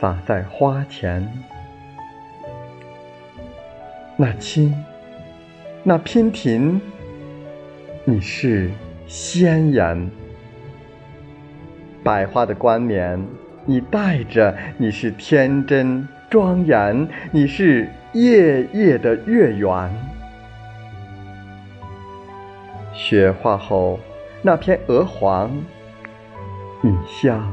洒在花前。那青，那娉婷，你是仙颜。百花的冠冕，你戴着，你是天真庄严，你是夜夜的月圆。雪化后那片鹅黄，你像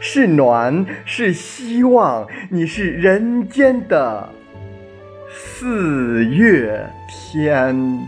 是暖，是希望，你是人间的。四月天。